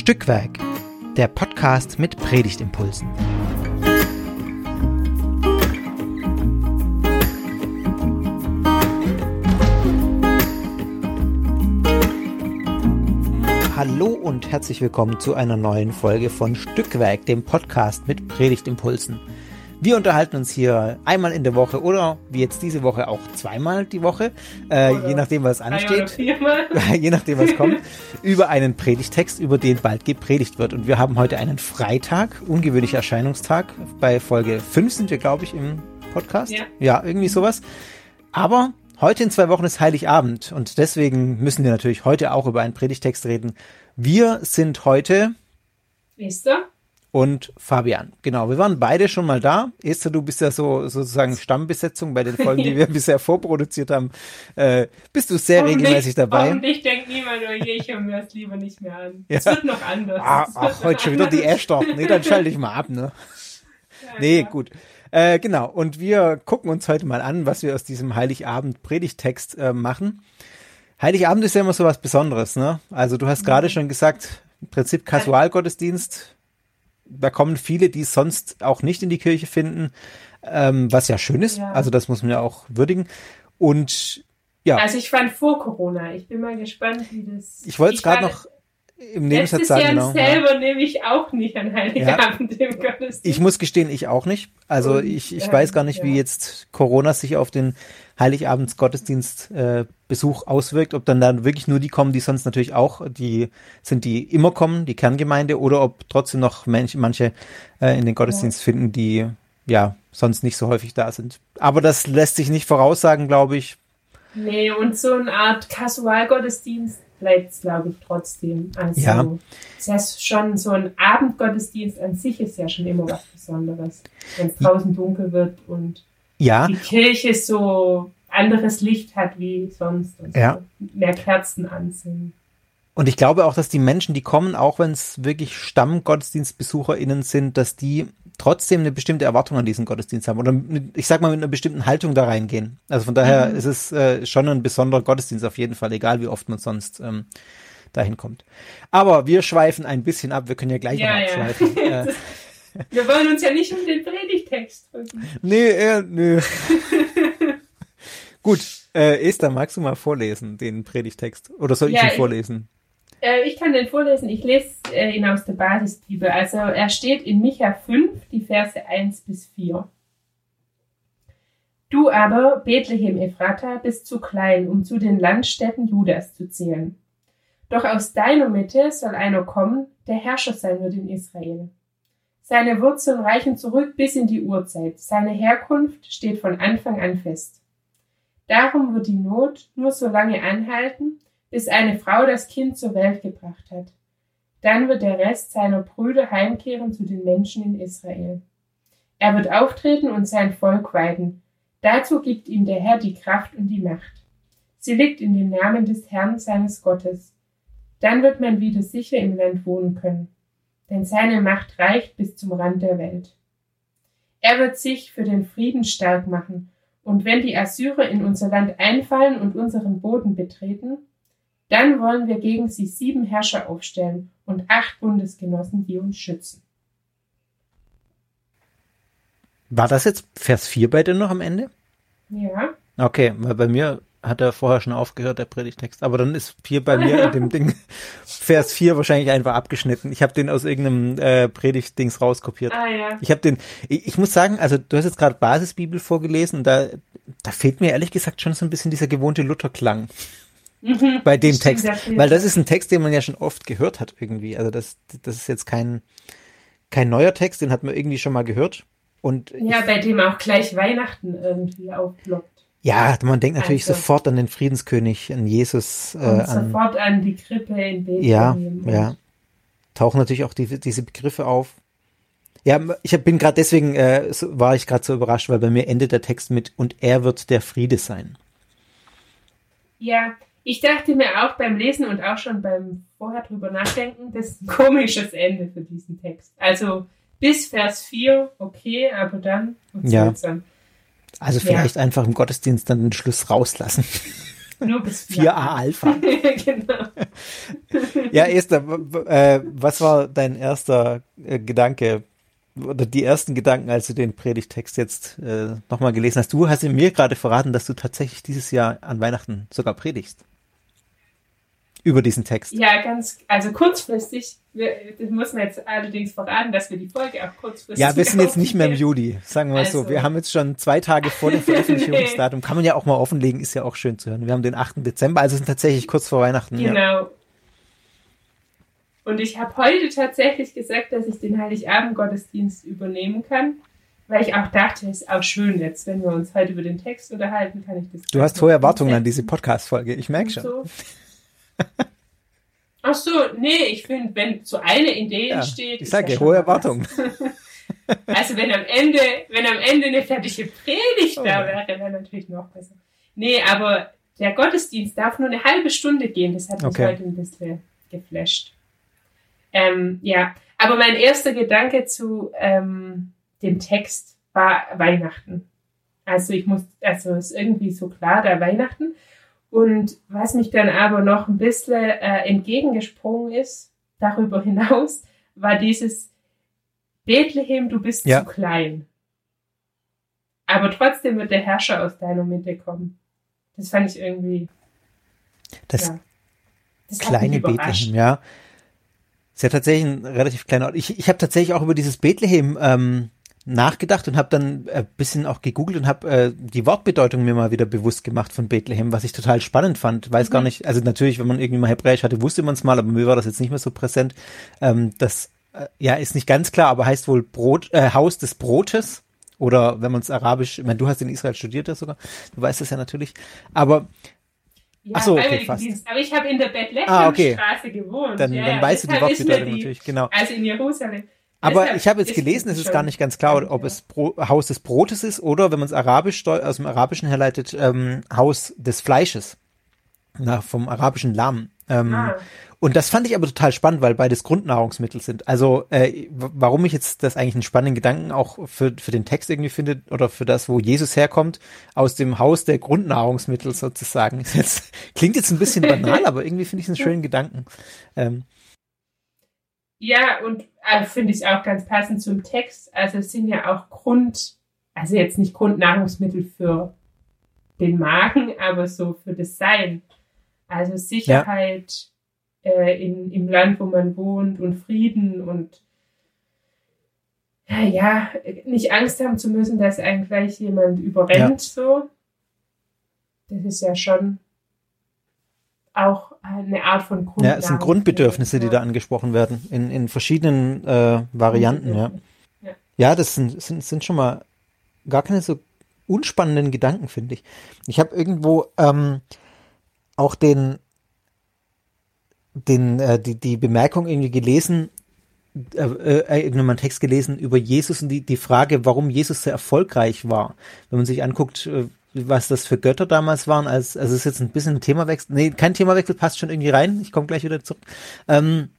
Stückwerk, der Podcast mit Predigtimpulsen. Hallo und herzlich willkommen zu einer neuen Folge von Stückwerk, dem Podcast mit Predigtimpulsen. Wir unterhalten uns hier einmal in der Woche oder wie jetzt diese Woche auch zweimal die Woche, äh, je nachdem, was ansteht, je nachdem, was kommt, über einen Predigtext, über den bald gepredigt wird. Und wir haben heute einen Freitag, ungewöhnlicher Erscheinungstag. Bei Folge 5 sind wir, glaube ich, im Podcast. Ja. ja, irgendwie sowas. Aber heute in zwei Wochen ist Heiligabend und deswegen müssen wir natürlich heute auch über einen Predigtext reden. Wir sind heute Esther und Fabian. Genau, wir waren beide schon mal da. Esther, du bist ja so sozusagen Stammbesetzung bei den Folgen, die wir bisher vorproduziert haben. Äh, bist du sehr regelmäßig dabei? Hoffentlich denkt niemand, oh je, ich höre mir das lieber nicht mehr an. Ja. Es wird noch anders. Ah, ach, heute schon wieder die Ashton. Nee, dann schalte ich mal ab, ne? Ja, nee, ja. gut. Äh, genau, und wir gucken uns heute mal an, was wir aus diesem Heiligabend-Predigtext äh, machen. Heiligabend ist ja immer so was Besonderes, ne? Also du hast gerade mhm. schon gesagt, im Prinzip Kasualgottesdienst, da kommen viele, die es sonst auch nicht in die Kirche finden, ähm, was ja schön ist. Ja. Also das muss man ja auch würdigen. Und ja. Also ich fand vor Corona. Ich bin mal gespannt, wie das. Ich wollte es gerade noch im Nebensatz sagen. Jahr genau. selber ja. nehme ich auch nicht an Heiligabend ja. im Gottesdienst. Ich muss gestehen, ich auch nicht. Also Und, ich, ich äh, weiß gar nicht, ja. wie jetzt Corona sich auf den Heiligabends Gottesdienst äh, Besuch auswirkt, ob dann dann wirklich nur die kommen, die sonst natürlich auch die sind, die immer kommen, die Kerngemeinde, oder ob trotzdem noch manche, manche äh, in den Gottesdienst finden, die ja sonst nicht so häufig da sind. Aber das lässt sich nicht voraussagen, glaube ich. Nee, und so eine Art Kasualgottesdienst bleibt es, glaube ich, trotzdem. Also, ja. das heißt schon, so ein Abendgottesdienst an sich ist ja schon immer was Besonderes. Wenn es draußen dunkel wird und ja. die Kirche so anderes Licht hat wie sonst. Und ja. So mehr Kerzen anziehen. Und ich glaube auch, dass die Menschen, die kommen, auch wenn es wirklich StammgottesdienstbesucherInnen sind, dass die trotzdem eine bestimmte Erwartung an diesen Gottesdienst haben oder mit, ich sag mal mit einer bestimmten Haltung da reingehen. Also von daher mhm. ist es äh, schon ein besonderer Gottesdienst auf jeden Fall, egal wie oft man sonst ähm, dahin kommt. Aber wir schweifen ein bisschen ab, wir können ja gleich ja, noch abschweifen. Ja. Äh, wir wollen uns ja nicht um den Predigtext. Nee, äh, nö. Gut, äh, Esther, magst du mal vorlesen, den Predigtext? Oder soll ja, ich ihn vorlesen? Äh, ich kann den vorlesen. Ich lese äh, ihn aus der Basisbibel. Also er steht in Micha 5, die Verse 1 bis 4. Du aber, Bethlehem Ephrata, bist zu klein, um zu den Landstädten Judas zu zählen. Doch aus deiner Mitte soll einer kommen, der Herrscher sein wird in Israel. Seine Wurzeln reichen zurück bis in die Urzeit. Seine Herkunft steht von Anfang an fest. Darum wird die Not nur so lange anhalten, bis eine Frau das Kind zur Welt gebracht hat. Dann wird der Rest seiner Brüder heimkehren zu den Menschen in Israel. Er wird auftreten und sein Volk weiden. Dazu gibt ihm der Herr die Kraft und die Macht. Sie liegt in dem Namen des Herrn seines Gottes. Dann wird man wieder sicher im Land wohnen können, denn seine Macht reicht bis zum Rand der Welt. Er wird sich für den Frieden stark machen, und wenn die Assyrer in unser Land einfallen und unseren Boden betreten, dann wollen wir gegen sie sieben Herrscher aufstellen und acht Bundesgenossen, die uns schützen. War das jetzt Vers 4 bei dir noch am Ende? Ja. Okay, weil bei mir hat er vorher schon aufgehört, der Predigtext. Aber dann ist hier bei mir in dem Ding Vers 4 wahrscheinlich einfach abgeschnitten. Ich habe den aus irgendeinem äh, Predigtdings rauskopiert. Ah, ja. Ich habe den, ich, ich, muss sagen, also du hast jetzt gerade Basisbibel vorgelesen, da, da fehlt mir ehrlich gesagt schon so ein bisschen dieser gewohnte Lutherklang. Mhm, bei dem Text. Weil das ist ein Text, den man ja schon oft gehört hat irgendwie. Also das, das ist jetzt kein, kein neuer Text, den hat man irgendwie schon mal gehört. Und ja, bei dem auch gleich Weihnachten irgendwie aufploppt. Ja, man denkt natürlich also, sofort an den Friedenskönig, an Jesus. Äh, an, sofort an die Krippe in Bethlehem. Ja, ja. Tauchen natürlich auch die, diese Begriffe auf. Ja, ich bin gerade deswegen äh, war ich gerade so überrascht, weil bei mir endet der Text mit und er wird der Friede sein. Ja, ich dachte mir auch beim Lesen und auch schon beim vorher drüber nachdenken, das ist ein komisches Ende für diesen Text. Also bis Vers 4, okay, aber dann ja. Also vielleicht ja. einfach im Gottesdienst dann den Schluss rauslassen. Nur bis 4a Alpha. genau. ja, Esther, äh, was war dein erster äh, Gedanke oder die ersten Gedanken, als du den Predigtext jetzt äh, nochmal gelesen hast? Du hast mir gerade verraten, dass du tatsächlich dieses Jahr an Weihnachten sogar predigst über diesen Text. Ja, ganz, also kurzfristig, wir, das muss man jetzt allerdings verraten, dass wir die Folge auch kurzfristig. Ja, wir sind jetzt nicht mehr im Juli, sagen wir also. so. Wir haben jetzt schon zwei Tage vor dem Veröffentlichungsdatum. Kann man ja auch mal offenlegen, ist ja auch schön zu hören. Wir haben den 8. Dezember, also sind tatsächlich kurz vor Weihnachten. Genau. Ja. Und ich habe heute tatsächlich gesagt, dass ich den Heiligabend-Gottesdienst übernehmen kann. Weil ich auch dachte, es ist auch schön jetzt, wenn wir uns heute über den Text unterhalten, kann ich das. Du hast hohe Erwartungen an diese Podcast-Folge, ich merke schon. So. Ach so, nee, ich finde, wenn so eine Idee ja, entsteht. Ich sage, hohe Erwartungen. Also wenn am Ende, wenn am Ende eine fertige Predigt oh. da wäre, wäre natürlich noch besser. Nee, aber der Gottesdienst darf nur eine halbe Stunde gehen. Das hat mich okay. heute ein bisschen geflasht. Ähm, ja, aber mein erster Gedanke zu ähm, dem Text war Weihnachten. Also ich muss, also ist irgendwie so klar, da Weihnachten. Und was mich dann aber noch ein bisschen äh, entgegengesprungen ist, darüber hinaus, war dieses Bethlehem, du bist ja. zu klein. Aber trotzdem wird der Herrscher aus deiner Mitte kommen. Das fand ich irgendwie. Das, ja, das kleine Bethlehem, ja. Ist ja tatsächlich ein relativ kleiner Ort. Ich, ich habe tatsächlich auch über dieses Bethlehem ähm, nachgedacht und habe dann ein bisschen auch gegoogelt und habe äh, die Wortbedeutung mir mal wieder bewusst gemacht von Bethlehem, was ich total spannend fand. Weiß mhm. gar nicht, also natürlich, wenn man irgendwie mal Hebräisch hatte, wusste man es mal, aber mir war das jetzt nicht mehr so präsent. Ähm, das äh, ja ist nicht ganz klar, aber heißt wohl Brot, äh, Haus des Brotes. Oder wenn man es arabisch, ich meine, du hast in Israel studiert das sogar, du weißt das ja natürlich. Aber ja, Ach so, okay, fast. Aber ich habe in der Bethlehemstraße ah, okay. gewohnt. Dann, ja, dann weißt du die Wortbedeutung natürlich, genau. Also in Jerusalem. Aber ich habe jetzt gelesen, es ist gar nicht ganz klar, ob es Bro Haus des Brotes ist oder, wenn man es arabisch aus dem Arabischen herleitet, ähm, Haus des Fleisches. Na, vom arabischen Lamm. Ähm, ah. Und das fand ich aber total spannend, weil beides Grundnahrungsmittel sind. Also äh, warum ich jetzt das eigentlich einen spannenden Gedanken auch für, für den Text irgendwie finde oder für das, wo Jesus herkommt, aus dem Haus der Grundnahrungsmittel sozusagen. Jetzt, klingt jetzt ein bisschen banal, aber irgendwie finde ich es einen schönen Gedanken. Ähm, ja, und äh, finde ich auch ganz passend zum Text. Also es sind ja auch Grund, also jetzt nicht Grundnahrungsmittel für den Magen, aber so für das Sein. Also Sicherheit ja. äh, in, im Land, wo man wohnt und Frieden und ja, nicht Angst haben zu müssen, dass einen gleich jemand überrennt, ja. so. Das ist ja schon auch eine Art von Grund. Ja, es sind Grundbedürfnisse, die da angesprochen werden, in, in verschiedenen äh, Varianten, ja. ja. Ja, das sind, sind, sind schon mal gar keine so unspannenden Gedanken, finde ich. Ich habe irgendwo ähm, auch den, den, äh, die, die Bemerkung irgendwie gelesen, äh, äh, irgendwann einen Text gelesen über Jesus und die, die Frage, warum Jesus sehr erfolgreich war. Wenn man sich anguckt, äh, was das für Götter damals waren, als, also es ist jetzt ein bisschen ein Themawechsel, nee, kein Themawechsel, passt schon irgendwie rein, ich komme gleich wieder zurück. Ähm,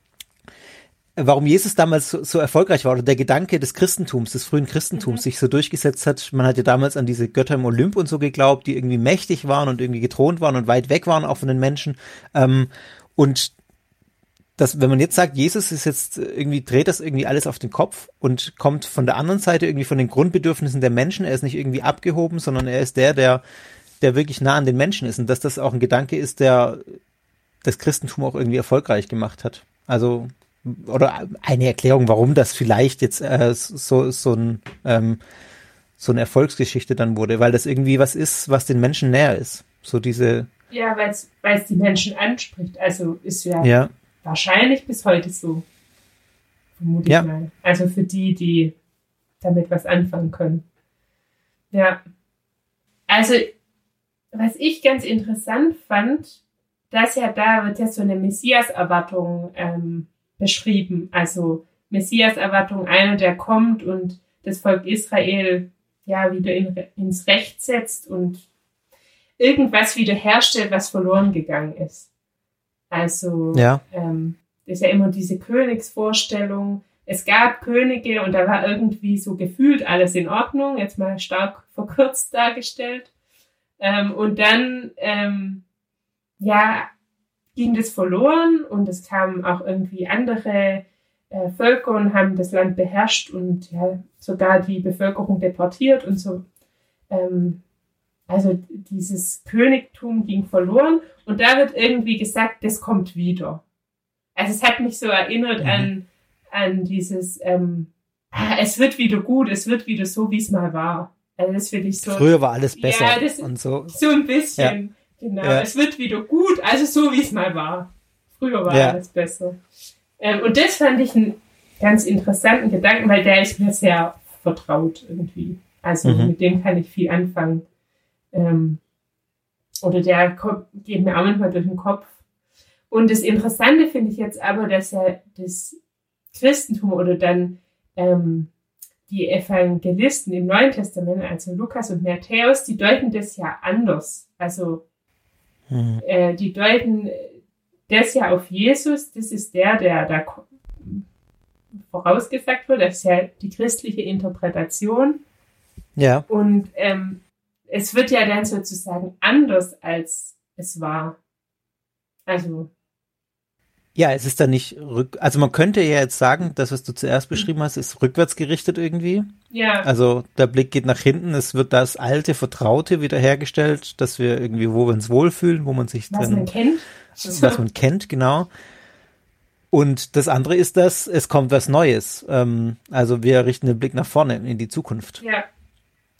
warum Jesus damals so, so, erfolgreich war oder der Gedanke des Christentums, des frühen Christentums mhm. sich so durchgesetzt hat. Man hat ja damals an diese Götter im Olymp und so geglaubt, die irgendwie mächtig waren und irgendwie gethront waren und weit weg waren auch von den Menschen. Ähm, und dass wenn man jetzt sagt, Jesus ist jetzt irgendwie, dreht das irgendwie alles auf den Kopf und kommt von der anderen Seite irgendwie von den Grundbedürfnissen der Menschen, er ist nicht irgendwie abgehoben, sondern er ist der, der, der wirklich nah an den Menschen ist und dass das auch ein Gedanke ist, der das Christentum auch irgendwie erfolgreich gemacht hat. Also, oder eine Erklärung, warum das vielleicht jetzt äh, so, so ein, ähm, so eine Erfolgsgeschichte dann wurde, weil das irgendwie was ist, was den Menschen näher ist. So diese. Ja, weil es die Menschen anspricht. Also ist ja, ja wahrscheinlich bis heute so. Vermute ja. ich mal. Also für die, die damit was anfangen können. Ja. Also, was ich ganz interessant fand, dass ja da wird ja so eine Messias-Erwartung ähm, beschrieben. Also Messias-Erwartung, einer, der kommt und das Volk Israel ja wieder in, ins Recht setzt und irgendwas wiederherstellt, was verloren gegangen ist. Also ja. ähm, das ist ja immer diese Königsvorstellung. Es gab Könige und da war irgendwie so gefühlt alles in Ordnung, jetzt mal stark verkürzt dargestellt. Ähm, und dann ähm, ja, ging das verloren und es kamen auch irgendwie andere äh, Völker und haben das Land beherrscht und ja, sogar die Bevölkerung deportiert und so. Ähm, also dieses Königtum ging verloren und da wird irgendwie gesagt, das kommt wieder. Also es hat mich so erinnert mhm. an, an dieses, ähm, ah, es wird wieder gut, es wird wieder so, wie es mal war. Also das finde ich so. Früher war alles besser ja, das, und so. So ein bisschen. Ja. Genau. Ja. Es wird wieder gut, also so, wie es mal war. Früher war alles besser. Ähm, und das fand ich einen ganz interessanten Gedanken, weil der ist mir sehr vertraut irgendwie. Also mhm. mit dem kann ich viel anfangen. Ähm, oder der geht mir auch manchmal durch den Kopf. Und das Interessante finde ich jetzt aber, dass ja das Christentum oder dann ähm, die Evangelisten im Neuen Testament, also Lukas und Matthäus, die deuten das ja anders. Also mhm. äh, die deuten das ja auf Jesus, das ist der, der da vorausgesagt wird, das ist ja die christliche Interpretation. Ja. Und ähm, es wird ja dann sozusagen anders, als es war. Also. Ja, es ist dann nicht rück, also man könnte ja jetzt sagen, das, was du zuerst beschrieben hast, ist rückwärts gerichtet irgendwie. Ja. Also der Blick geht nach hinten, es wird das alte, Vertraute wiederhergestellt, dass wir irgendwie, wo wir uns wohlfühlen, wo man sich was drin, man kennt. Was man kennt, genau. Und das andere ist, dass es kommt was Neues. Ähm, also wir richten den Blick nach vorne in die Zukunft. Ja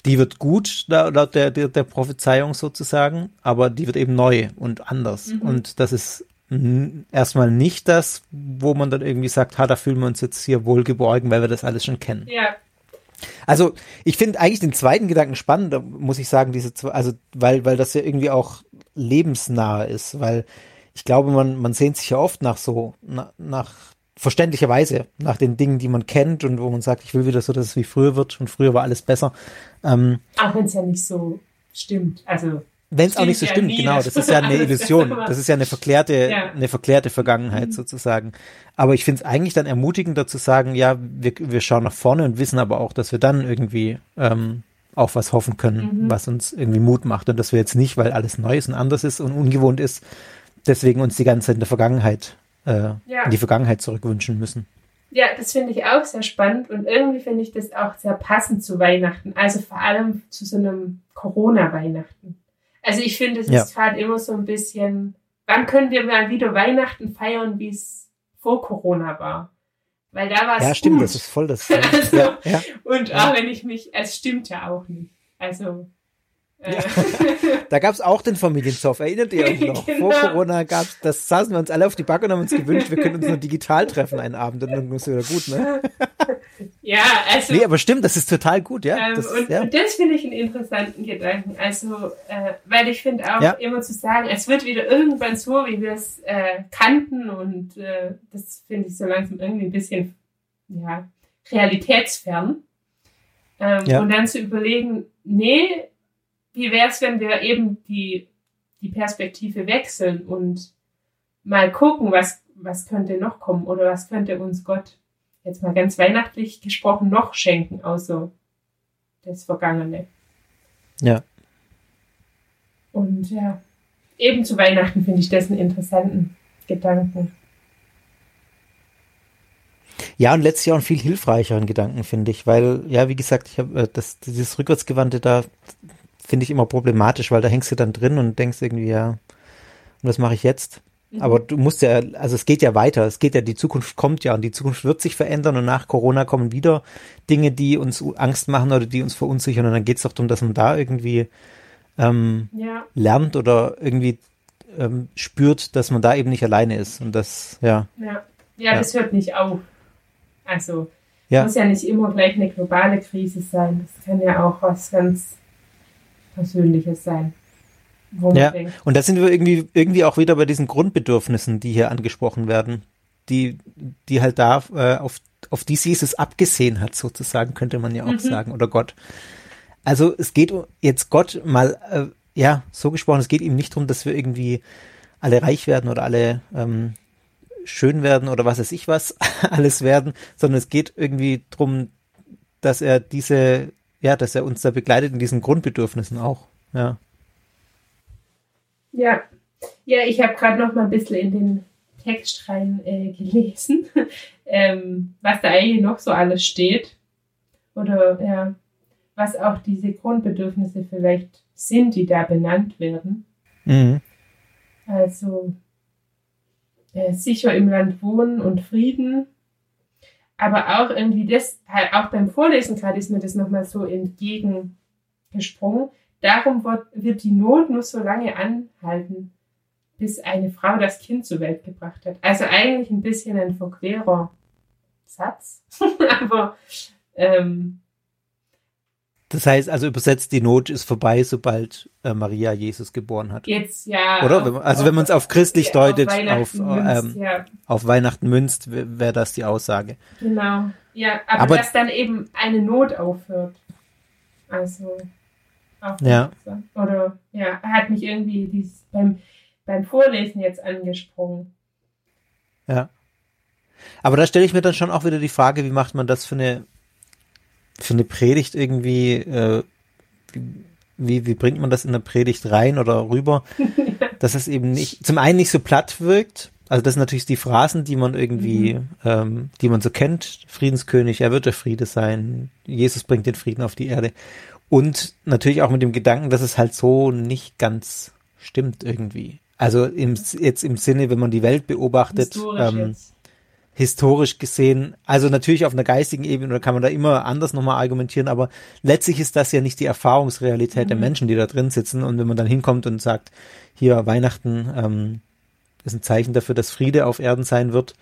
die wird gut, laut der, der, der Prophezeiung sozusagen, aber die wird eben neu und anders. Mhm. Und das ist erstmal nicht das, wo man dann irgendwie sagt, ha, da fühlen wir uns jetzt hier wohlgeborgen, weil wir das alles schon kennen. Ja. Also ich finde eigentlich den zweiten Gedanken spannend, muss ich sagen, diese zwei, also weil, weil das ja irgendwie auch lebensnah ist, weil ich glaube, man, man sehnt sich ja oft nach so, na, nach verständlicherweise nach den Dingen, die man kennt und wo man sagt, ich will wieder so, dass es wie früher wird und früher war alles besser. Ähm, auch wenn es ja nicht so stimmt. Also wenn es auch nicht so ja stimmt, nie, genau, das ist ja eine Illusion, das ist ja eine verklärte, ja. eine verklärte Vergangenheit mhm. sozusagen. Aber ich finde es eigentlich dann ermutigender zu sagen, ja, wir, wir schauen nach vorne und wissen aber auch, dass wir dann irgendwie ähm, auf was hoffen können, mhm. was uns irgendwie Mut macht und dass wir jetzt nicht, weil alles neu ist und anders ist und ungewohnt ist, deswegen uns die ganze Zeit in der Vergangenheit äh, ja. in die Vergangenheit zurückwünschen müssen. Ja, das finde ich auch sehr spannend und irgendwie finde ich das auch sehr passend zu Weihnachten, also vor allem zu so einem Corona-Weihnachten. Also ich finde, es ja. ist gerade immer so ein bisschen, wann können wir mal wieder Weihnachten feiern, wie es vor Corona war? Weil da war es Ja, stimmt, gut. das ist voll das. also, ja, ja. Und auch wenn ich mich, es stimmt ja auch nicht. Also ja. da gab es auch den Familienzoff, erinnert ihr euch noch? Genau. Vor Corona gab's, das saßen wir uns alle auf die Backe und haben uns gewünscht, wir können uns nur digital treffen einen Abend und dann ist wieder gut, ne? Ja, also. Nee, aber stimmt, das ist total gut, ja. Ähm, das, und, ja. und, das finde ich einen interessanten Gedanken. Also, äh, weil ich finde auch ja. immer zu sagen, es wird wieder irgendwann so, wie wir es äh, kannten und äh, das finde ich so langsam irgendwie ein bisschen, ja, realitätsfern. Ähm. Und dann zu überlegen, nee, wie wäre es, wenn wir eben die, die Perspektive wechseln und mal gucken, was, was könnte noch kommen oder was könnte uns Gott jetzt mal ganz weihnachtlich gesprochen noch schenken, außer das Vergangene. Ja. Und ja, eben zu Weihnachten finde ich das einen interessanten Gedanken. Ja, und letztlich auch einen viel hilfreicheren Gedanken, finde ich, weil, ja, wie gesagt, ich habe äh, das, dieses Rückwärtsgewandte da finde ich immer problematisch, weil da hängst du dann drin und denkst irgendwie, ja, und was mache ich jetzt? Mhm. Aber du musst ja, also es geht ja weiter, es geht ja, die Zukunft kommt ja und die Zukunft wird sich verändern und nach Corona kommen wieder Dinge, die uns Angst machen oder die uns verunsichern und dann geht es doch darum, dass man da irgendwie ähm, ja. lernt oder irgendwie ähm, spürt, dass man da eben nicht alleine ist und das, ja. Ja, ja, das hört nicht auf. Also, ja. muss ja nicht immer gleich eine globale Krise sein. Das kann ja auch was ganz Persönliches sein. Ja, denkt. und da sind wir irgendwie, irgendwie auch wieder bei diesen Grundbedürfnissen, die hier angesprochen werden, die, die halt da äh, auf, auf die Jesus abgesehen hat, sozusagen, könnte man ja auch mhm. sagen, oder Gott. Also es geht jetzt Gott mal, äh, ja, so gesprochen, es geht ihm nicht darum, dass wir irgendwie alle reich werden oder alle ähm, schön werden oder was weiß ich was alles werden, sondern es geht irgendwie darum, dass er diese ja, dass er uns da begleitet in diesen Grundbedürfnissen auch. Ja. Ja. Ja, ich habe gerade noch mal ein bisschen in den Text rein äh, gelesen, ähm, was da eigentlich noch so alles steht. Oder ja, was auch diese Grundbedürfnisse vielleicht sind, die da benannt werden. Mhm. Also äh, sicher im Land wohnen und Frieden. Aber auch irgendwie das, halt auch beim Vorlesen gerade ist mir das nochmal so entgegengesprungen. Darum wird, die Not nur so lange anhalten, bis eine Frau das Kind zur Welt gebracht hat. Also eigentlich ein bisschen ein verquerer Satz. Aber ähm, das heißt also übersetzt, die Not ist vorbei, sobald äh, Maria Jesus geboren hat. Jetzt ja. Oder? Man, also auf, wenn man es auf christlich ja, deutet, auf, auf, ähm, ja. auf Weihnachten münzt, wäre das die Aussage. Genau. Ja, aber, aber, dass dann eben eine Not aufhört. Also. ja. Oder ja, hat mich irgendwie dies beim, beim Vorlesen jetzt angesprungen. Ja. Aber da stelle ich mir dann schon auch wieder die Frage, wie macht man das für eine für eine Predigt irgendwie, äh, wie, wie bringt man das in eine Predigt rein oder rüber, dass es eben nicht, zum einen nicht so platt wirkt, also das sind natürlich die Phrasen, die man irgendwie, mhm. ähm, die man so kennt, Friedenskönig, er wird der Friede sein, Jesus bringt den Frieden auf die Erde. Und natürlich auch mit dem Gedanken, dass es halt so nicht ganz stimmt irgendwie. Also im, jetzt im Sinne, wenn man die Welt beobachtet, ähm, historisch gesehen, also natürlich auf einer geistigen Ebene, oder kann man da immer anders nochmal argumentieren, aber letztlich ist das ja nicht die Erfahrungsrealität mhm. der Menschen, die da drin sitzen. Und wenn man dann hinkommt und sagt, hier Weihnachten ähm, ist ein Zeichen dafür, dass Friede auf Erden sein wird,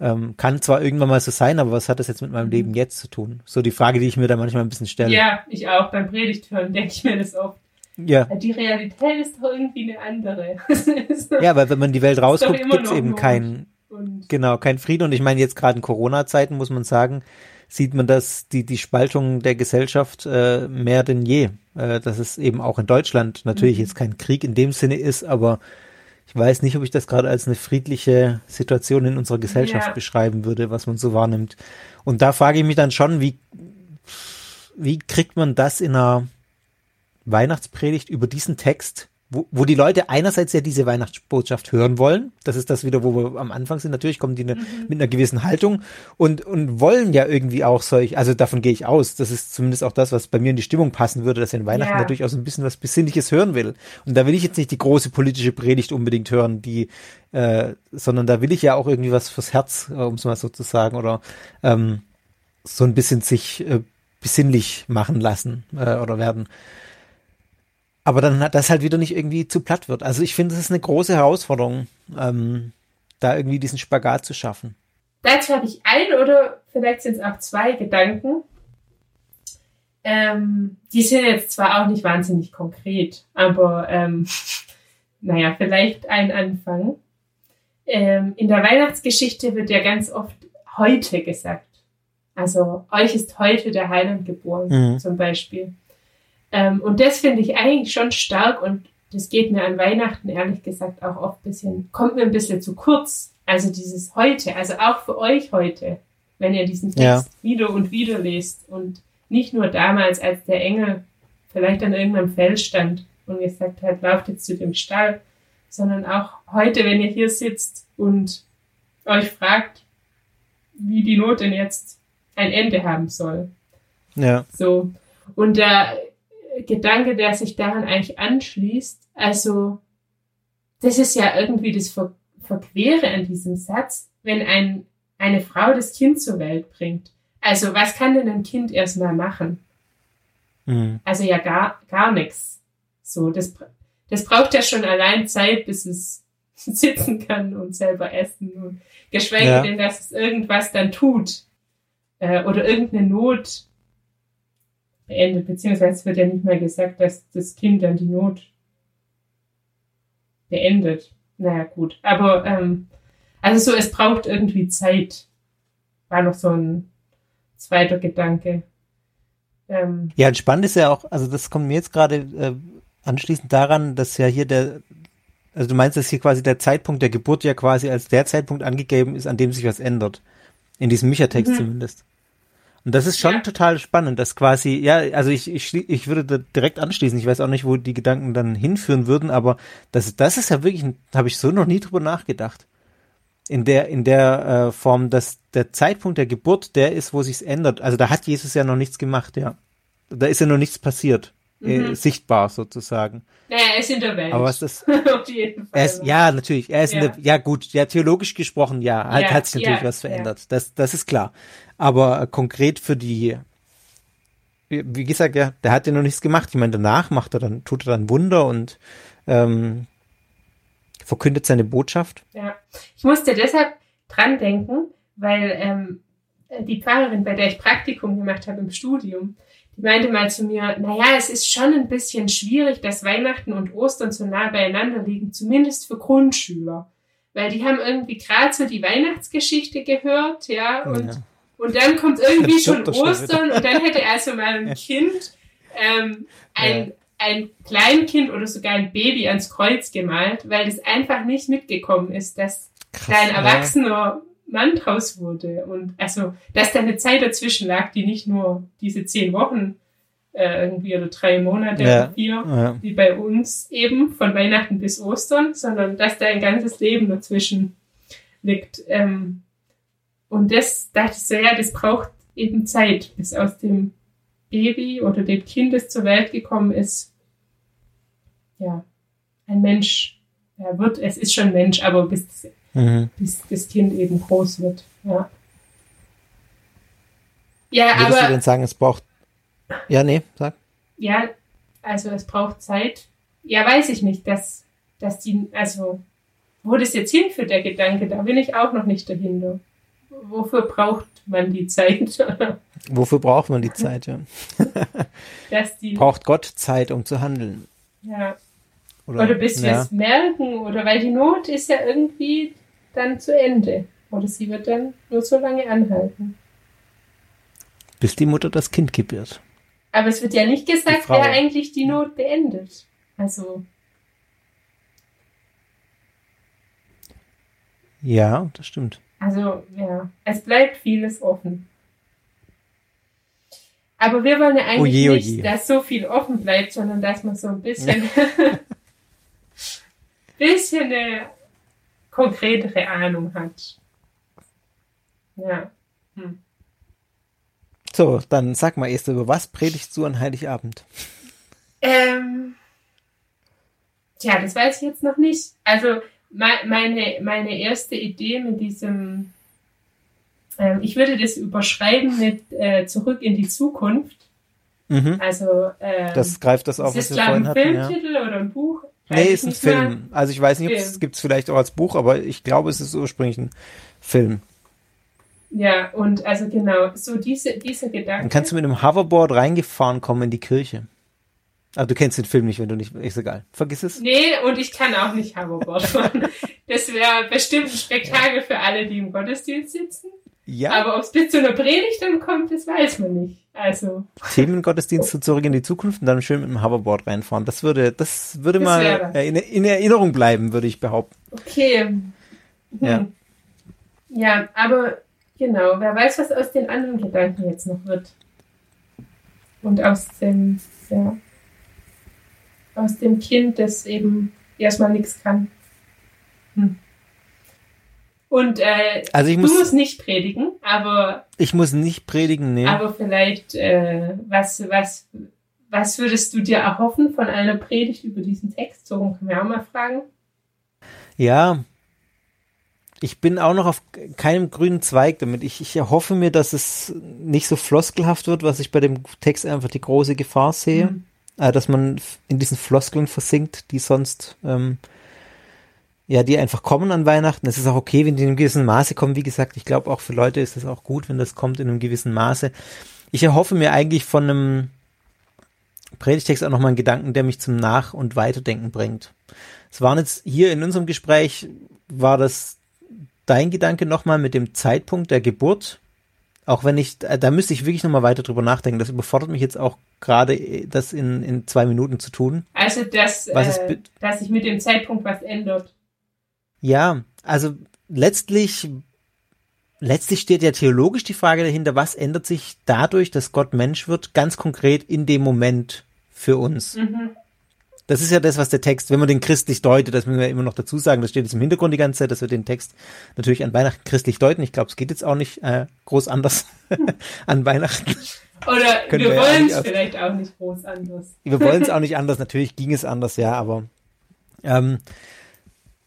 ähm, kann zwar irgendwann mal so sein, aber was hat das jetzt mit meinem mhm. Leben jetzt zu tun? So die Frage, die ich mir da manchmal ein bisschen stelle. Ja, ich auch. Beim Predigt hören denke ich mir das oft. Ja. Die Realität ist doch irgendwie eine andere. ja, weil wenn man die Welt rausguckt, gibt es eben keinen und genau, kein Frieden. Und ich meine, jetzt gerade in Corona-Zeiten muss man sagen, sieht man das, die, die Spaltung der Gesellschaft äh, mehr denn je. Äh, dass es eben auch in Deutschland natürlich mhm. jetzt kein Krieg in dem Sinne ist, aber ich weiß nicht, ob ich das gerade als eine friedliche Situation in unserer Gesellschaft ja. beschreiben würde, was man so wahrnimmt. Und da frage ich mich dann schon, wie, wie kriegt man das in einer Weihnachtspredigt über diesen Text wo, wo die Leute einerseits ja diese Weihnachtsbotschaft hören wollen. Das ist das wieder, wo wir am Anfang sind. Natürlich kommen die ne, mhm. mit einer gewissen Haltung und, und wollen ja irgendwie auch solch, also davon gehe ich aus. Das ist zumindest auch das, was bei mir in die Stimmung passen würde, dass er in Weihnachten ja. natürlich auch so ein bisschen was Besinnliches hören will. Und da will ich jetzt nicht die große politische Predigt unbedingt hören, die, äh, sondern da will ich ja auch irgendwie was fürs Herz, äh, um es mal so zu sagen, oder ähm, so ein bisschen sich äh, besinnlich machen lassen äh, oder werden. Aber dann hat das halt wieder nicht irgendwie zu platt wird. Also ich finde, es ist eine große Herausforderung, ähm, da irgendwie diesen Spagat zu schaffen. Dazu habe ich ein oder vielleicht sind es auch zwei Gedanken. Ähm, die sind jetzt zwar auch nicht wahnsinnig konkret, aber ähm, naja, vielleicht ein Anfang. Ähm, in der Weihnachtsgeschichte wird ja ganz oft heute gesagt. Also euch ist heute der Heiland geboren, mhm. zum Beispiel. Ähm, und das finde ich eigentlich schon stark und das geht mir an Weihnachten ehrlich gesagt auch oft ein bisschen, kommt mir ein bisschen zu kurz. Also dieses heute, also auch für euch heute, wenn ihr diesen Text ja. wieder und wieder lest und nicht nur damals, als der Engel vielleicht an irgendeinem Feld stand und gesagt hat, lauft jetzt zu dem Stall, sondern auch heute, wenn ihr hier sitzt und euch fragt, wie die Not denn jetzt ein Ende haben soll. Ja. So. Und da Gedanke, der sich daran eigentlich anschließt. Also, das ist ja irgendwie das Ver Verquere an diesem Satz, wenn ein, eine Frau das Kind zur Welt bringt. Also, was kann denn ein Kind erstmal machen? Mhm. Also ja gar, gar nichts. So, das, das braucht ja schon allein Zeit, bis es sitzen kann und selber essen und geschweige ja. denn, dass es irgendwas dann tut äh, oder irgendeine Not beendet, beziehungsweise es wird ja nicht mal gesagt, dass das Kind dann die Not beendet. Naja, gut. Aber ähm, also so, es braucht irgendwie Zeit. War noch so ein zweiter Gedanke. Ähm, ja, und spannend ist ja auch, also das kommt mir jetzt gerade äh, anschließend daran, dass ja hier der, also du meinst, dass hier quasi der Zeitpunkt der Geburt ja quasi als der Zeitpunkt angegeben ist, an dem sich was ändert. In diesem Micha-Text mhm. zumindest. Und das ist schon Ja. total spannend, dass quasi, ja, also ich, ich, ich würde da direkt anschließen. Ich weiß auch nicht, wo die Gedanken dann hinführen würden, aber das, das ist ja wirklich, habe ich so noch nie drüber nachgedacht. In der, in der äh, Form, dass der Zeitpunkt der Geburt der ist, wo sich's ändert. Also da hat Jesus ja noch nichts gemacht, ja. Da ist ja noch nichts passiert. Äh, sichtbar sozusagen. Naja, er ist in der Welt. Aber was das, Auf jeden Fall. er ist, ja, natürlich. Er ist Ja. in der, ja gut, ja, theologisch gesprochen, ja, halt, Ja, hat sich natürlich ja, was verändert. Das, das ist klar. Aber äh, konkret für die, wie, wie gesagt, ja, der hat ja noch nichts gemacht. Ich meine, danach macht er dann, tut er dann Wunder und ähm, verkündet seine Botschaft. Ja, ich musste deshalb dran denken, weil ähm, die Pfarrerin, bei der ich Praktikum gemacht habe im Studium, die meinte mal zu mir, naja, es ist schon ein bisschen schwierig, dass Weihnachten und Ostern so nah beieinander liegen, zumindest für Grundschüler. Weil die haben irgendwie gerade so die Weihnachtsgeschichte gehört, ja, und, Ja. und dann kommt irgendwie schon das schon Ostern und dann hätte also mal ein Kind, ähm, ein, ein Kleinkind oder sogar ein Baby ans Kreuz gemalt, weil das einfach nicht mitgekommen ist, dass da ein ja. Mann draus wurde. Und also, dass da eine Zeit dazwischen lag, die nicht nur diese zehn Wochen äh, irgendwie oder drei Monate Ja. oder vier, Ja. wie bei uns eben, von Weihnachten bis Ostern, sondern dass da ein ganzes Leben dazwischen liegt. Ähm, und das dachte ich so, ja, das braucht eben Zeit, bis aus dem Baby oder dem Kind, das zur Welt gekommen ist, ja, ein Mensch ja, wird, es ist schon Mensch, aber bis, Mhm. bis das Kind eben groß wird, ja. Ja, Würdest du aber denn sagen, es braucht, ja, nee, sag. ja, also es braucht Zeit. Ja, weiß ich nicht, dass, dass die, also, wo das jetzt hinführt, der Gedanke, da bin ich auch noch nicht dahinter. Wofür braucht man die Zeit? Wofür braucht man die Zeit, ja? dass die, Braucht Gott Zeit, um zu handeln? ja, oder bis wir ja. es merken, oder weil die Not ist ja irgendwie dann zu Ende. Oder sie wird dann nur so lange anhalten. bis die Mutter das Kind gebiert. Aber es wird ja nicht gesagt, wer eigentlich die Not beendet. Also, Ja, das stimmt. Also, ja, es bleibt vieles offen. Aber wir wollen ja eigentlich Oje, oje. nicht, dass so viel offen bleibt, sondern dass man so ein bisschen, bisschen eine konkretere Ahnung hat. Ja. Hm. So, dann sag mal, Esther, über was predigst du an Heiligabend? Ähm, tja, das weiß ich jetzt noch nicht. Also me- meine, meine erste Idee mit diesem, ähm, ich würde das überschreiben mit äh, Zurück in die Zukunft. Mhm. Also ähm, Das greift das auf, ist was das wir vorhin ein hatten, ja. Filmtitel oder ein Buch? Weiß Nee, ist ein nicht mehr. Film. Also ich weiß nicht, ob es Film. gibt es vielleicht auch als Buch, aber ich glaube, es ist ursprünglich ein Film. Ja, und also genau, so diese, diese Gedanken. Dann kannst du mit einem Hoverboard reingefahren kommen in die Kirche. Aber du kennst den Film nicht, wenn du nicht, ist egal. Vergiss es. Nee, und ich kann auch nicht Hoverboard fahren. Das wäre bestimmt ein Spektakel für alle, die im Gottesdienst sitzen. Ja, Aber ob es bis zu einer Predigt dann kommt, das weiß man nicht. Also, Themengottesdienste zurück in die Zukunft und dann schön mit dem Hoverboard reinfahren. Das würde, das würde Das mal in, in Erinnerung bleiben, würde ich behaupten. okay. Hm. Ja. Ja, aber genau, wer weiß, was aus den anderen Gedanken jetzt noch wird. Und aus dem, ja, aus dem Kind, das eben erstmal nichts kann. Hm. Und äh, Also ich du muss, musst nicht predigen, aber ich muss nicht predigen, nee. Aber vielleicht, äh, was, was, was würdest du dir erhoffen von einer Predigt über diesen Text? So kann man auch mal fragen. Ja, ich bin auch noch auf keinem grünen Zweig damit. Ich, ich erhoffe mir, dass es nicht so floskelhaft wird, was ich bei dem Text einfach die große Gefahr sehe, Mhm. äh, dass man in diesen Floskeln versinkt, die sonst, ähm, ja, die einfach kommen an Weihnachten. Es ist auch okay, wenn die in einem gewissen Maße kommen. Wie gesagt, ich glaube auch für Leute ist es auch gut, wenn das kommt in einem gewissen Maße. Ich erhoffe mir eigentlich von einem Predigtext auch nochmal einen Gedanken, der mich zum Nach- und Weiterdenken bringt. Es waren jetzt hier in unserem Gespräch, war das dein Gedanke nochmal mit dem Zeitpunkt der Geburt? Auch wenn ich, äh, da müsste ich wirklich nochmal weiter drüber nachdenken. Das überfordert mich jetzt auch gerade, äh, das in, in zwei Minuten zu tun. Also, dass, äh, dass sich mit dem Zeitpunkt was ändert. Ja, also letztlich, letztlich steht ja theologisch die Frage dahinter, was ändert sich dadurch, dass Gott Mensch wird, ganz konkret in dem Moment für uns. Mhm. Das ist ja das, was der Text, wenn man den christlich deutet, das müssen wir immer noch dazu sagen, das steht jetzt im Hintergrund die ganze Zeit, dass wir den Text natürlich an Weihnachten christlich deuten. Ich glaube, es geht jetzt auch nicht äh, groß anders an Weihnachten. Oder wir, wir wollen es vielleicht auch nicht groß anders. Wir wollen es auch nicht anders, natürlich ging es anders, ja, aber ähm,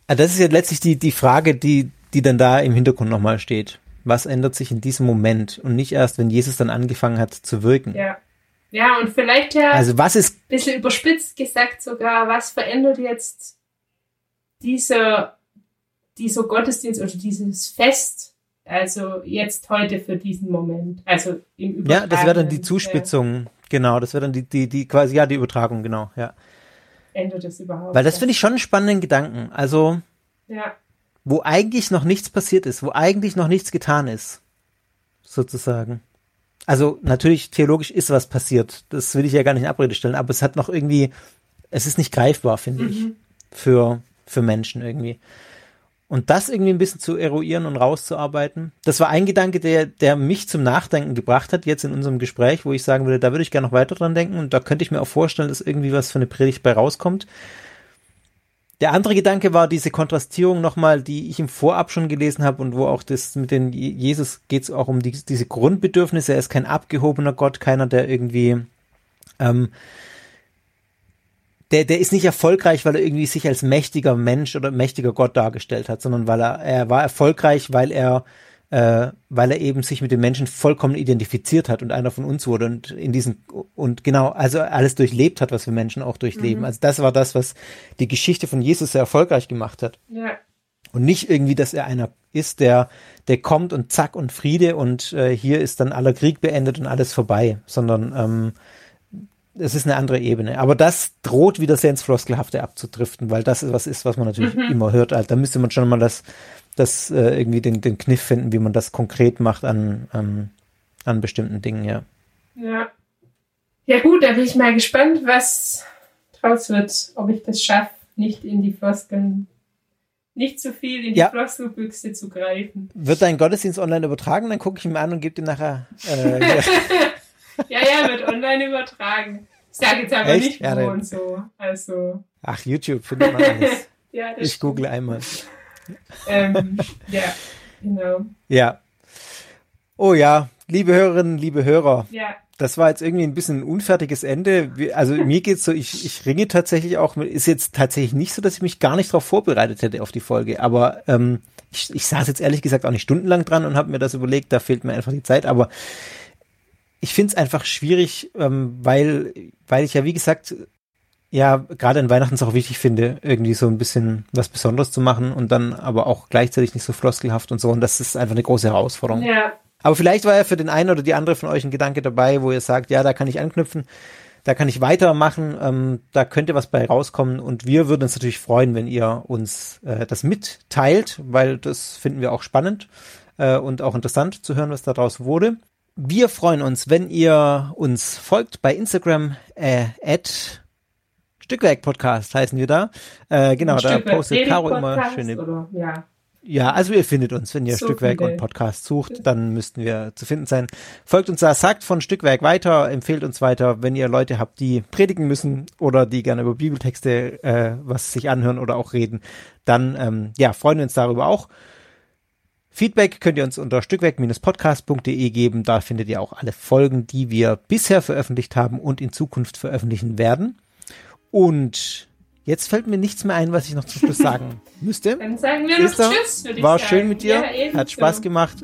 äh, das ist ja letztlich die, die Frage, die, die dann da im Hintergrund nochmal steht. Was ändert sich in diesem Moment und nicht erst, wenn Jesus dann angefangen hat zu wirken? Ja. Ja, und vielleicht ja also was ist, ein bisschen überspitzt gesagt sogar, was verändert jetzt dieser, dieser Gottesdienst oder dieses Fest, also jetzt heute für diesen Moment, also im Ja, das wäre dann die Zuspitzung, äh, genau, das wäre dann die, die, die quasi, ja, die Übertragung, genau, ja. Ändert es überhaupt? Weil das finde ich schon einen spannenden Gedanken, also, ja. wo eigentlich noch nichts passiert ist, wo eigentlich noch nichts getan ist, sozusagen. Also natürlich theologisch ist was passiert. Das will ich ja gar nicht in Abrede stellen, aber es hat noch irgendwie, es ist nicht greifbar, finde mhm. ich, für, für Menschen irgendwie. Und das irgendwie ein bisschen zu eruieren und rauszuarbeiten, das war ein Gedanke, der, der mich zum Nachdenken gebracht hat, jetzt in unserem Gespräch, wo ich sagen würde, da würde ich gerne noch weiter dran denken und da könnte ich mir auch vorstellen, dass irgendwie was für eine Predigt bei rauskommt. Der andere Gedanke war diese Kontrastierung nochmal, die ich im Vorab schon gelesen habe und wo auch das mit den Jesus geht es auch um die, diese Grundbedürfnisse. Er ist kein abgehobener Gott, keiner, der irgendwie ähm, der, der ist nicht erfolgreich, weil er irgendwie sich als mächtiger Mensch oder mächtiger Gott dargestellt hat, sondern weil er, er war erfolgreich, weil er äh, weil er eben sich mit den Menschen vollkommen identifiziert hat und einer von uns wurde und in diesen und genau, also alles durchlebt hat, was wir Menschen auch durchleben. Mhm. Also das war das, was die Geschichte von Jesus sehr erfolgreich gemacht hat. Ja. Und nicht irgendwie, dass er einer ist, der, der kommt und zack und Friede und äh, hier ist dann aller Krieg beendet und alles vorbei, sondern ähm, es ist eine andere Ebene. Aber das droht wieder sehr ins Floskelhafte abzudriften, weil das ist was ist, was man natürlich mhm. immer hört. Also, da müsste man schon mal das das äh, irgendwie den, den Kniff finden, wie man das konkret macht an, an, an bestimmten Dingen, ja. Ja. Ja gut, da bin ich mal gespannt, was draus wird, ob ich das schaffe, nicht in die Floskeln, nicht zu viel in die ja. Floskelbüchse zu greifen. Wird dein Gottesdienst online übertragen? Dann gucke ich ihn an und gebe dir nachher. Äh, ja, ja, wird online übertragen. Ich sage jetzt aber Echt? nicht ja, wo und so. Also. Ach, YouTube findet man alles. ja, ich stimmt. google einmal ähm, ja, genau. Ja. Oh ja, liebe Hörerinnen, liebe Hörer. Ja. Das war jetzt irgendwie ein bisschen ein unfertiges Ende. Also mir geht's so, ich, ich ringe tatsächlich auch, ist jetzt tatsächlich nicht so, dass ich mich gar nicht darauf vorbereitet hätte auf die Folge. Aber ähm, ich, ich saß jetzt ehrlich gesagt auch nicht stundenlang dran und habe mir das überlegt, da fehlt mir einfach die Zeit. Aber ich finde es einfach schwierig, ähm, weil, weil ich ja, wie gesagt, ja, gerade in Weihnachten es auch wichtig finde, irgendwie so ein bisschen was Besonderes zu machen und dann aber auch gleichzeitig nicht so floskelhaft und so. Und das ist einfach eine große Herausforderung. Ja. Aber vielleicht war ja für den einen oder die andere von euch ein Gedanke dabei, wo ihr sagt, ja, da kann ich anknüpfen, da kann ich weitermachen, ähm, da könnte was bei rauskommen. Und wir würden uns natürlich freuen, wenn ihr uns äh, das mitteilt, weil das finden wir auch spannend äh, und auch interessant zu hören, was daraus wurde. Wir freuen uns, wenn ihr uns folgt bei Instagram äh, at Stückwerk-Podcast heißen wir da. Äh, genau, da postet Caro immer schöne. Oder, ja. Ja, also ihr findet uns, wenn ihr so Stückwerk und Podcast sucht, dann müssten wir zu finden sein. Folgt uns da, sagt von Stückwerk weiter, empfehlt uns weiter, wenn ihr Leute habt, die predigen müssen oder die gerne über Bibeltexte äh, was sich anhören oder auch reden, dann ähm, ja, freuen wir uns darüber auch. Feedback könnt ihr uns unter stückwerk-podcast.de geben. Da findet ihr auch alle Folgen, die wir bisher veröffentlicht haben und in Zukunft veröffentlichen werden. Und jetzt fällt mir nichts mehr ein, was ich noch zum Schluss sagen müsste. Dann sagen wir Esther, noch Tschüss, würde ich War sagen. schön mit dir, ja, hat Spaß gemacht.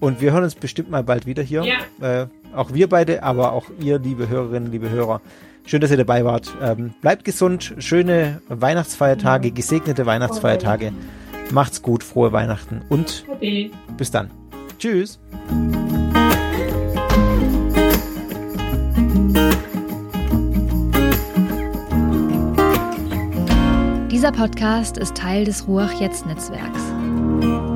Und wir hören uns bestimmt mal bald wieder hier. Ja. Äh, auch wir beide, aber auch ihr, liebe Hörerinnen, liebe Hörer. Schön, dass ihr dabei wart. Ähm, bleibt gesund, schöne Weihnachtsfeiertage, gesegnete Weihnachtsfeiertage. Macht's gut, frohe Weihnachten und okay. bis dann. Tschüss. Dieser Podcast ist Teil des Ruach Jetzt Netzwerks.